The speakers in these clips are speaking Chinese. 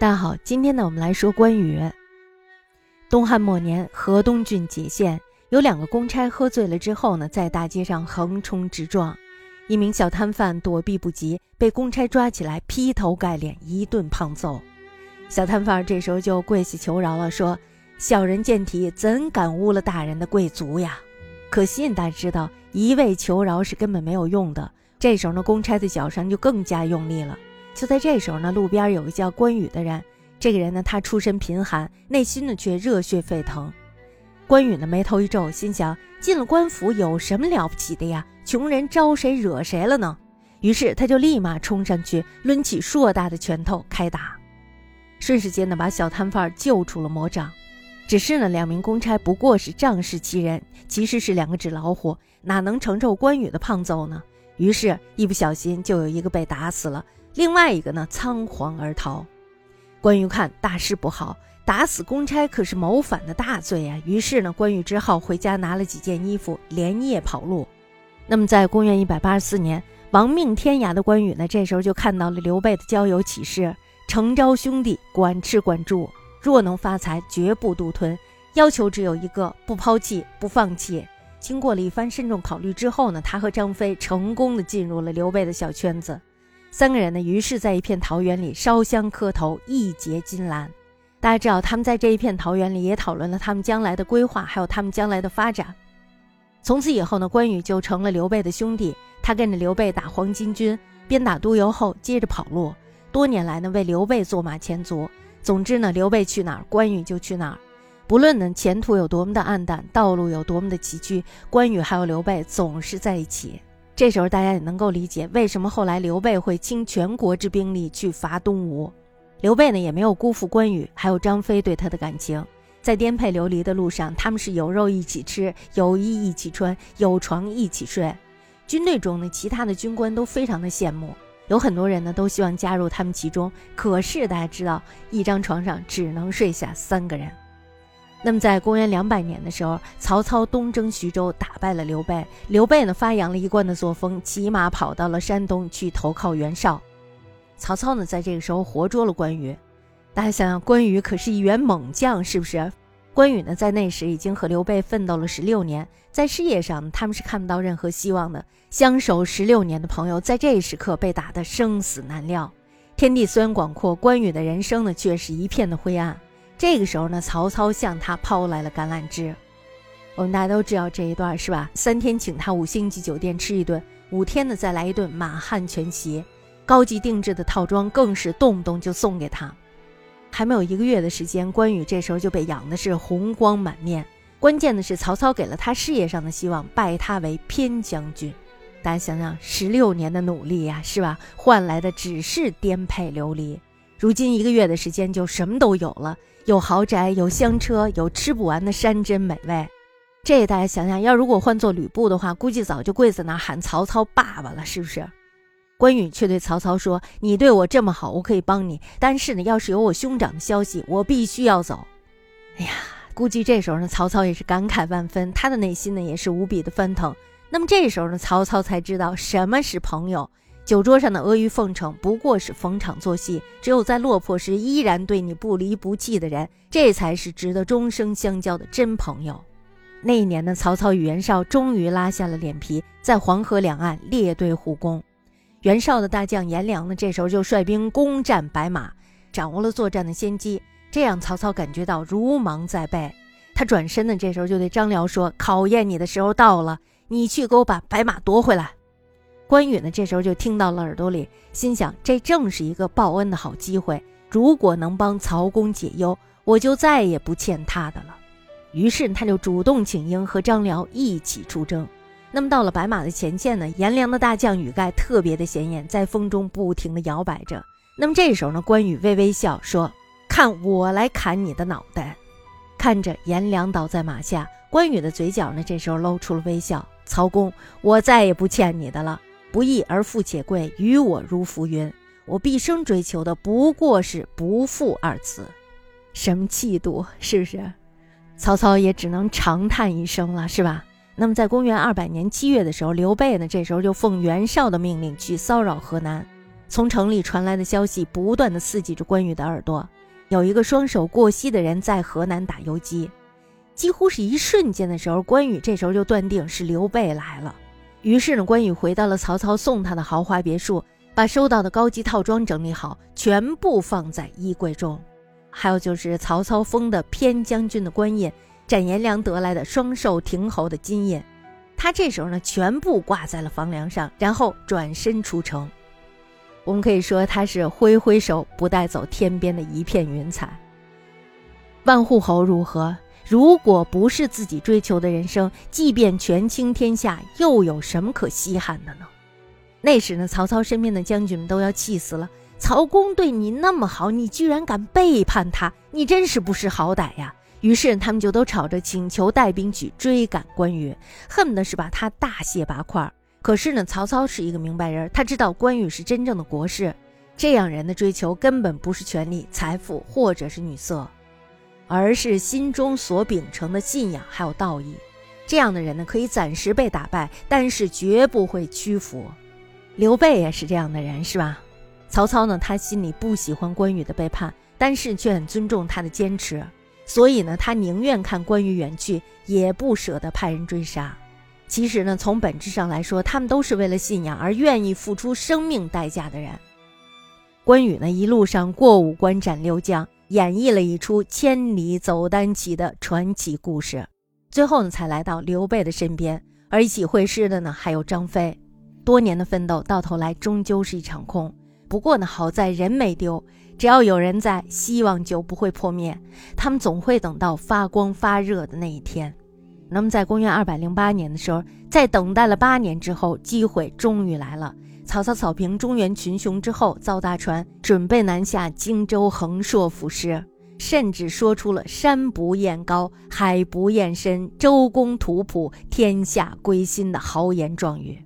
大家好，今天呢，我们来说关羽。东汉末年，河东郡解县有两个公差喝醉了之后呢，在大街上横冲直撞，一名小摊贩躲避不及，被公差抓起来劈头盖脸一顿胖揍。小摊贩这时候就跪下求饶了，说：“小人见体，怎敢污了大人的贵族呀？”可惜大家知道，一味求饶是根本没有用的。这时候呢，公差的脚上就更加用力了。就在这时候呢，路边有个叫关羽的人。这个人呢，他出身贫寒，内心呢却热血沸腾。关羽呢眉头一皱，心想：进了官府有什么了不起的呀？穷人招谁惹谁了呢？于是他就立马冲上去，抡起硕大的拳头开打，瞬时间呢把小摊贩救出了魔掌。只是呢，两名公差不过是仗势欺人，其实是两个纸老虎，哪能承受关羽的胖揍呢？于是，一不小心就有一个被打死了。另外一个呢，仓皇而逃。关羽看大事不好，打死公差可是谋反的大罪呀。于是呢，关羽只好回家拿了几件衣服，连夜跑路。那么，在公元一百八十四年，亡命天涯的关羽呢，这时候就看到了刘备的交友启事：诚招兄弟，管吃管住，若能发财，绝不独吞。要求只有一个，不抛弃，不放弃。经过了一番慎重考虑之后呢，他和张飞成功的进入了刘备的小圈子。三个人呢，于是在一片桃园里烧香磕头，义结金兰。大家知道，他们在这一片桃园里也讨论了他们将来的规划，还有他们将来的发展。从此以后呢，关羽就成了刘备的兄弟，他跟着刘备打黄巾军，边打督邮后接着跑路。多年来呢，为刘备做马前卒。总之呢，刘备去哪儿，关羽就去哪儿。不论呢前途有多么的暗淡，道路有多么的崎岖，关羽还有刘备总是在一起。这时候大家也能够理解，为什么后来刘备会倾全国之兵力去伐东吴。刘备呢也没有辜负关羽还有张飞对他的感情，在颠沛流离的路上，他们是有肉一起吃，有衣一起穿，有床一起睡。军队中呢，其他的军官都非常的羡慕，有很多人呢都希望加入他们其中。可是大家知道，一张床上只能睡下三个人。那么，在公元两百年的时候，曹操东征徐州，打败了刘备。刘备呢，发扬了一贯的作风，骑马跑到了山东去投靠袁绍。曹操呢，在这个时候活捉了关羽。大家想想，关羽可是一员猛将，是不是？关羽呢，在那时已经和刘备奋斗了十六年，在事业上他们是看不到任何希望的。相守十六年的朋友，在这一时刻被打得生死难料。天地虽然广阔，关羽的人生呢，却是一片的灰暗。这个时候呢，曹操向他抛来了橄榄枝。我们大家都知道这一段是吧？三天请他五星级酒店吃一顿，五天呢再来一顿满汉全席，高级定制的套装更是动不动就送给他。还没有一个月的时间，关羽这时候就被养的是红光满面。关键的是，曹操给了他事业上的希望，拜他为偏将军。大家想想，十六年的努力呀，是吧？换来的只是颠沛流离。如今一个月的时间就什么都有了，有豪宅，有香车，有吃不完的山珍美味。这大家想想，要如果换做吕布的话，估计早就跪在那喊曹操爸爸了，是不是？关羽却对曹操说：“你对我这么好，我可以帮你，但是呢，要是有我兄长的消息，我必须要走。”哎呀，估计这时候呢，曹操也是感慨万分，他的内心呢也是无比的翻腾。那么这时候呢，曹操才知道什么是朋友。酒桌上的阿谀奉承不过是逢场作戏，只有在落魄时依然对你不离不弃的人，这才是值得终生相交的真朋友。那一年呢，曹操与袁绍终于拉下了脸皮，在黄河两岸列队护攻。袁绍的大将颜良呢，这时候就率兵攻占白马，掌握了作战的先机，这让曹操感觉到如芒在背。他转身呢，这时候就对张辽说：“考验你的时候到了，你去给我把白马夺回来。”关羽呢，这时候就听到了耳朵里，心想：这正是一个报恩的好机会。如果能帮曹公解忧，我就再也不欠他的了。于是他就主动请缨，和张辽一起出征。那么到了白马的前线呢，颜良的大将羽盖特别的显眼，在风中不停地摇摆着。那么这时候呢，关羽微微笑说：“看我来砍你的脑袋。”看着颜良倒在马下，关羽的嘴角呢，这时候露出了微笑。曹公，我再也不欠你的了。不义而富且贵，于我如浮云。我毕生追求的不过是不负二字，什么气度，是不是？曹操也只能长叹一声了，是吧？那么在公元二百年七月的时候，刘备呢，这时候就奉袁绍的命令去骚扰河南。从城里传来的消息不断的刺激着关羽的耳朵。有一个双手过膝的人在河南打游击，几乎是一瞬间的时候，关羽这时候就断定是刘备来了。于是呢，关羽回到了曹操送他的豪华别墅，把收到的高级套装整理好，全部放在衣柜中。还有就是曹操封的偏将军的官印，展颜良得来的双寿亭侯的金印，他这时候呢，全部挂在了房梁上，然后转身出城。我们可以说，他是挥挥手不带走天边的一片云彩。万户侯如何？如果不是自己追求的人生，即便权倾天下，又有什么可稀罕的呢？那时呢，曹操身边的将军们都要气死了。曹公对你那么好，你居然敢背叛他，你真是不识好歹呀！于是他们就都吵着请求带兵去追赶关羽，恨不得是把他大卸八块。可是呢，曹操是一个明白人，他知道关羽是真正的国士，这样人的追求根本不是权力、财富或者是女色，而是心中所秉承的信仰还有道义。这样的人呢，可以暂时被打败，但是绝不会屈服。刘备也是这样的人，是吧？曹操呢，他心里不喜欢关羽的背叛，但是却很尊重他的坚持，所以呢，他宁愿看关羽远去，也不舍得派人追杀。其实呢，从本质上来说，他们都是为了信仰而愿意付出生命代价的人。关羽呢，一路上过五关斩六将，演绎了一出千里走单骑的传奇故事。最后呢，才来到刘备的身边，而一起会师的呢，还有张飞。多年的奋斗，到头来终究是一场空。不过呢，好在人没丢，只要有人在，希望就不会破灭。他们总会等到发光发热的那一天。那么，在公元二百零八年的时候，在等待了八年之后，机会终于来了。曹操扫平中原群雄之后，造大船，准备南下荆州，横槊赋诗，甚至说出了“山不厌高，海不厌深，周公吐哺，天下归心”的豪言壮语。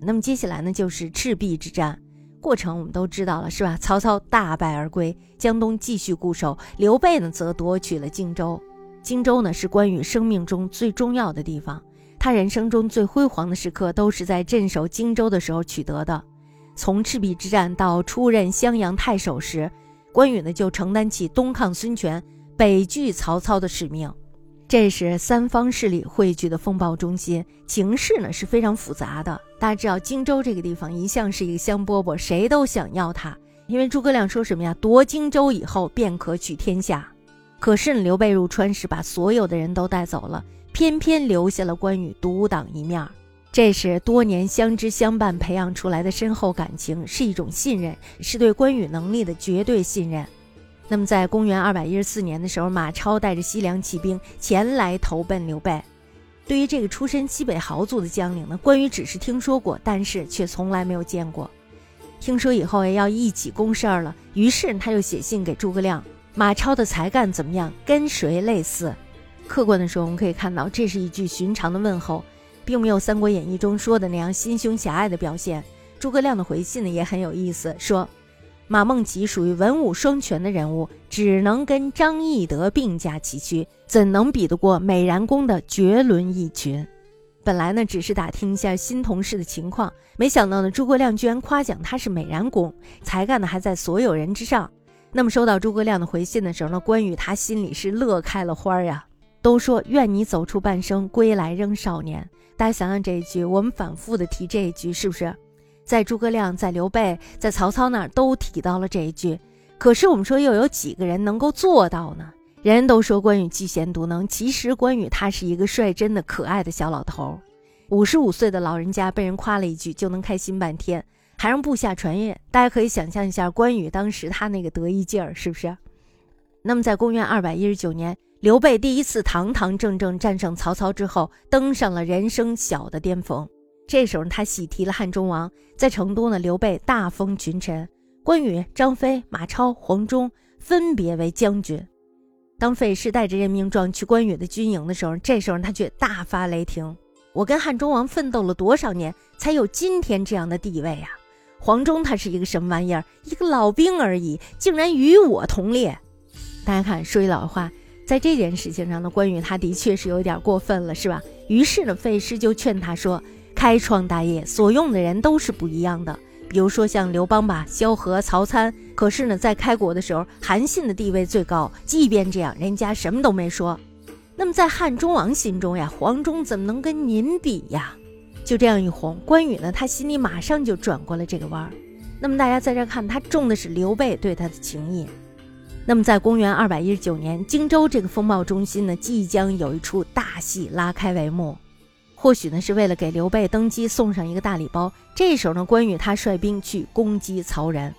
那么接下来呢，就是赤壁之战，过程我们都知道了，是吧？曹操大败而归，江东继续固守，刘备呢，则夺取了荆州。荆州呢，是关羽生命中最重要的地方。他人生中最辉煌的时刻，都是在镇守荆州的时候取得的。从赤壁之战到出任襄阳太守时，关羽呢就承担起东抗孙权、北拒曹操的使命。这是三方势力汇聚的风暴中心，情势呢是非常复杂的。大家知道，荆州这个地方一向是一个香饽饽，谁都想要它。因为诸葛亮说什么呀？夺荆州以后，便可取天下。可是刘备入川时，把所有的人都带走了，偏偏留下了关羽独当一面。这是多年相知相伴培养出来的深厚感情，是一种信任，是对关羽能力的绝对信任。那么，在公元二百一十四年的时候，马超带着西凉骑兵前来投奔刘备。对于这个出身西北豪族的将领呢，关羽只是听说过，但是却从来没有见过。听说以后要一起攻事儿了，于是他就写信给诸葛亮。马超的才干怎么样？跟谁类似？客观的说，我们可以看到，这是一句寻常的问候，并没有《三国演义》中说的那样心胸狭隘的表现。诸葛亮的回信呢也很有意思，说马孟起属于文武双全的人物，只能跟张翼德并驾齐驱，怎能比得过美髯公的绝伦一群？本来呢只是打听一下新同事的情况，没想到呢诸葛亮居然夸奖他是美髯公，才干呢还在所有人之上。那么收到诸葛亮的回信的时候呢，关羽他心里是乐开了花呀。都说愿你走出半生，归来仍少年。大家想想这一句，我们反复的提这一句，是不是？在诸葛亮、在刘备、在曹操那儿都提到了这一句。可是我们说又有几个人能够做到呢？人人都说关羽嫉贤独能，其实关羽他是一个率真的可爱的小老头。五十五岁的老人家被人夸了一句，就能开心半天。还让部下传阅，大家可以想象一下关羽当时他那个得意劲儿，是不是？那么在公元二百一十九年，刘备第一次堂堂正正战胜曹操之后，登上了人生小的巅峰。这时候他喜提了汉中王，在成都呢，刘备大封群臣，关羽、张飞、马超、黄忠分别为将军。当费氏带着任命状去关羽的军营的时候，这时候他却大发雷霆：“我跟汉中王奋斗了多少年，才有今天这样的地位呀？”黄忠他是一个什么玩意儿？一个老兵而已，竟然与我同列。大家看，说句老实话，在这件事情上呢，关羽他的确是有点过分了，是吧？于是呢，费师就劝他说：“开创大业所用的人都是不一样的，比如说像刘邦吧、萧何、曹参。可是呢，在开国的时候，韩信的地位最高。即便这样，人家什么都没说。那么在汉中王心中呀，黄忠怎么能跟您比呀？就这样一哄，关羽呢，他心里马上就转过了这个弯儿。那么大家在这看，他重的是刘备对他的情谊。那么在公元二百一十九年，荆州这个风暴中心呢，即将有一出大戏拉开帷幕。或许呢，是为了给刘备登基送上一个大礼包。这时候呢，关羽他率兵去攻击曹仁，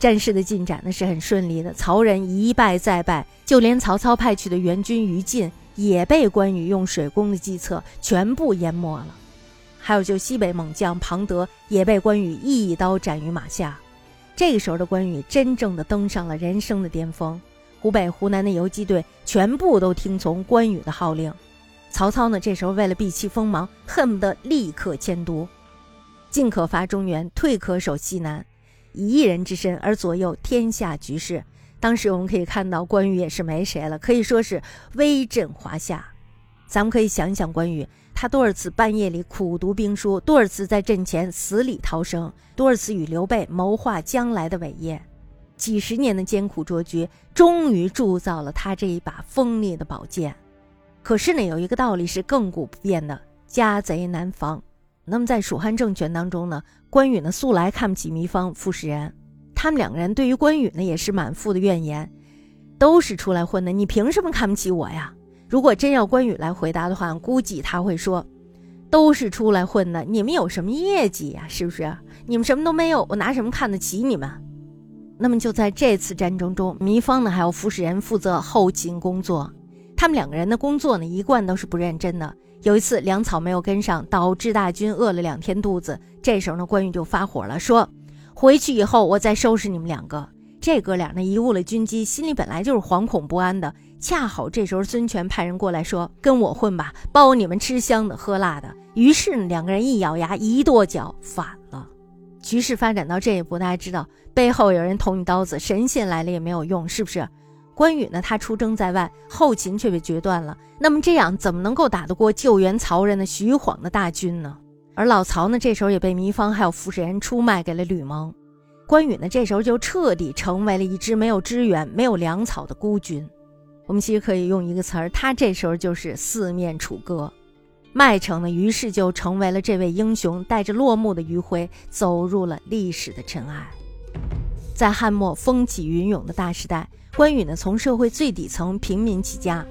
战事的进展呢是很顺利的。曹仁一败再败，就连曹操派去的援军于禁也被关羽用水攻的计策全部淹没了。还有就西北猛将庞德也被关羽一刀斩于马下。这个时候的关羽真正的登上了人生的巅峰。湖北、湖南的游击队全部都听从关羽的号令。曹操呢？这时候为了避其锋芒，恨不得立刻迁都，进可伐中原，退可守西南，以一人之身而左右天下局势。当时我们可以看到，关羽也是没谁了，可以说是威震华夏。咱们可以想一想，关羽他多少次半夜里苦读兵书，多少次在阵前死里逃生，多少次与刘备谋划将来的伟业，几十年的艰苦卓绝，终于铸造了他这一把锋利的宝剑。可是呢，有一个道理是亘古不变的：家贼难防。那么在蜀汉政权当中呢，关羽呢素来看不起糜芳、傅士仁，他们两个人对于关羽呢也是满腹的怨言，都是出来混的，你凭什么看不起我呀？如果真要关羽来回答的话，估计他会说：“都是出来混的，你们有什么业绩呀？是不是？你们什么都没有，我拿什么看得起你们？”那么就在这次战争中，糜芳呢还有傅士仁负责后勤工作。他们两个人的工作呢，一贯都是不认真的。有一次粮草没有跟上，导致大军饿了两天肚子。这时候呢，关羽就发火了，说：“回去以后我再收拾你们两个。”这哥俩呢，贻误了军机，心里本来就是惶恐不安的。恰好这时候孙权派人过来说：“跟我混吧，包你们吃香的喝辣的。”于是呢，两个人一咬牙，一跺脚，反了。局势发展到这一步，大家知道背后有人捅你刀子，神仙来了也没有用，是不是？关羽呢，他出征在外，后勤却被决断了。那么这样怎么能够打得过救援曹仁的徐晃的大军呢？而老曹呢，这时候也被糜芳还有傅士仁出卖给了吕蒙。关羽呢，这时候就彻底成为了一支没有支援、没有粮草的孤军。我们其实可以用一个词儿，他这时候就是四面楚歌。麦城呢，于是就成为了这位英雄带着落幕的余晖，走入了历史的尘埃。在汉末风起云涌的大时代。关羽呢，从社会最底层平民起家，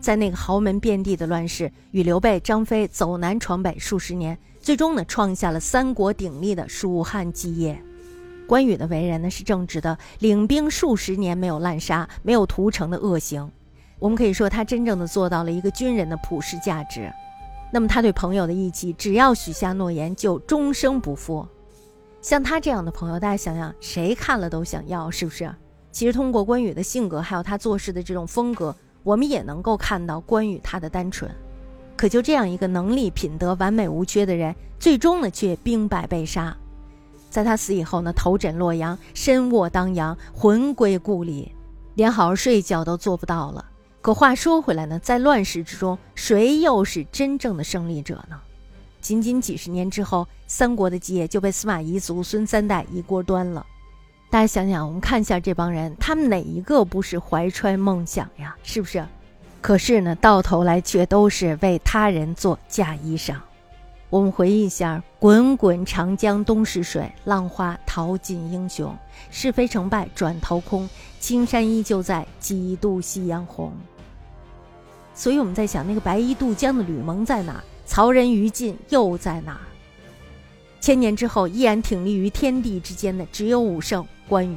在那个豪门遍地的乱世，与刘备、张飞走南闯北数十年，最终呢，创下了三国鼎立的蜀汉基业。关羽的为人呢是正直的，领兵数十年没有滥杀、没有屠城的恶行。我们可以说，他真正的做到了一个军人的普世价值。那么，他对朋友的义气，只要许下诺言，就终生不负。像他这样的朋友，大家想想，谁看了都想要，是不是？其实通过关羽的性格，还有他做事的这种风格，我们也能够看到关羽他的单纯。可就这样一个能力、品德完美无缺的人，最终呢却兵败被杀。在他死以后呢，头枕洛阳，身卧当阳，魂归故里，连好好睡觉都做不到了。可话说回来呢，在乱世之中，谁又是真正的胜利者呢？仅仅几十年之后，三国的基业就被司马懿祖孙三代一锅端了。大家想想，我们看一下这帮人，他们哪一个不是怀揣梦想呀？是不是？可是呢，到头来却都是为他人做嫁衣裳。我们回忆一下：“滚滚长江东逝水，浪花淘尽英雄。是非成败转头空，青山依旧在，几度夕阳红。”所以我们在想，那个白衣渡江的吕蒙在哪？曹仁于禁又在哪？千年之后，依然挺立于天地之间的，只有武圣关羽。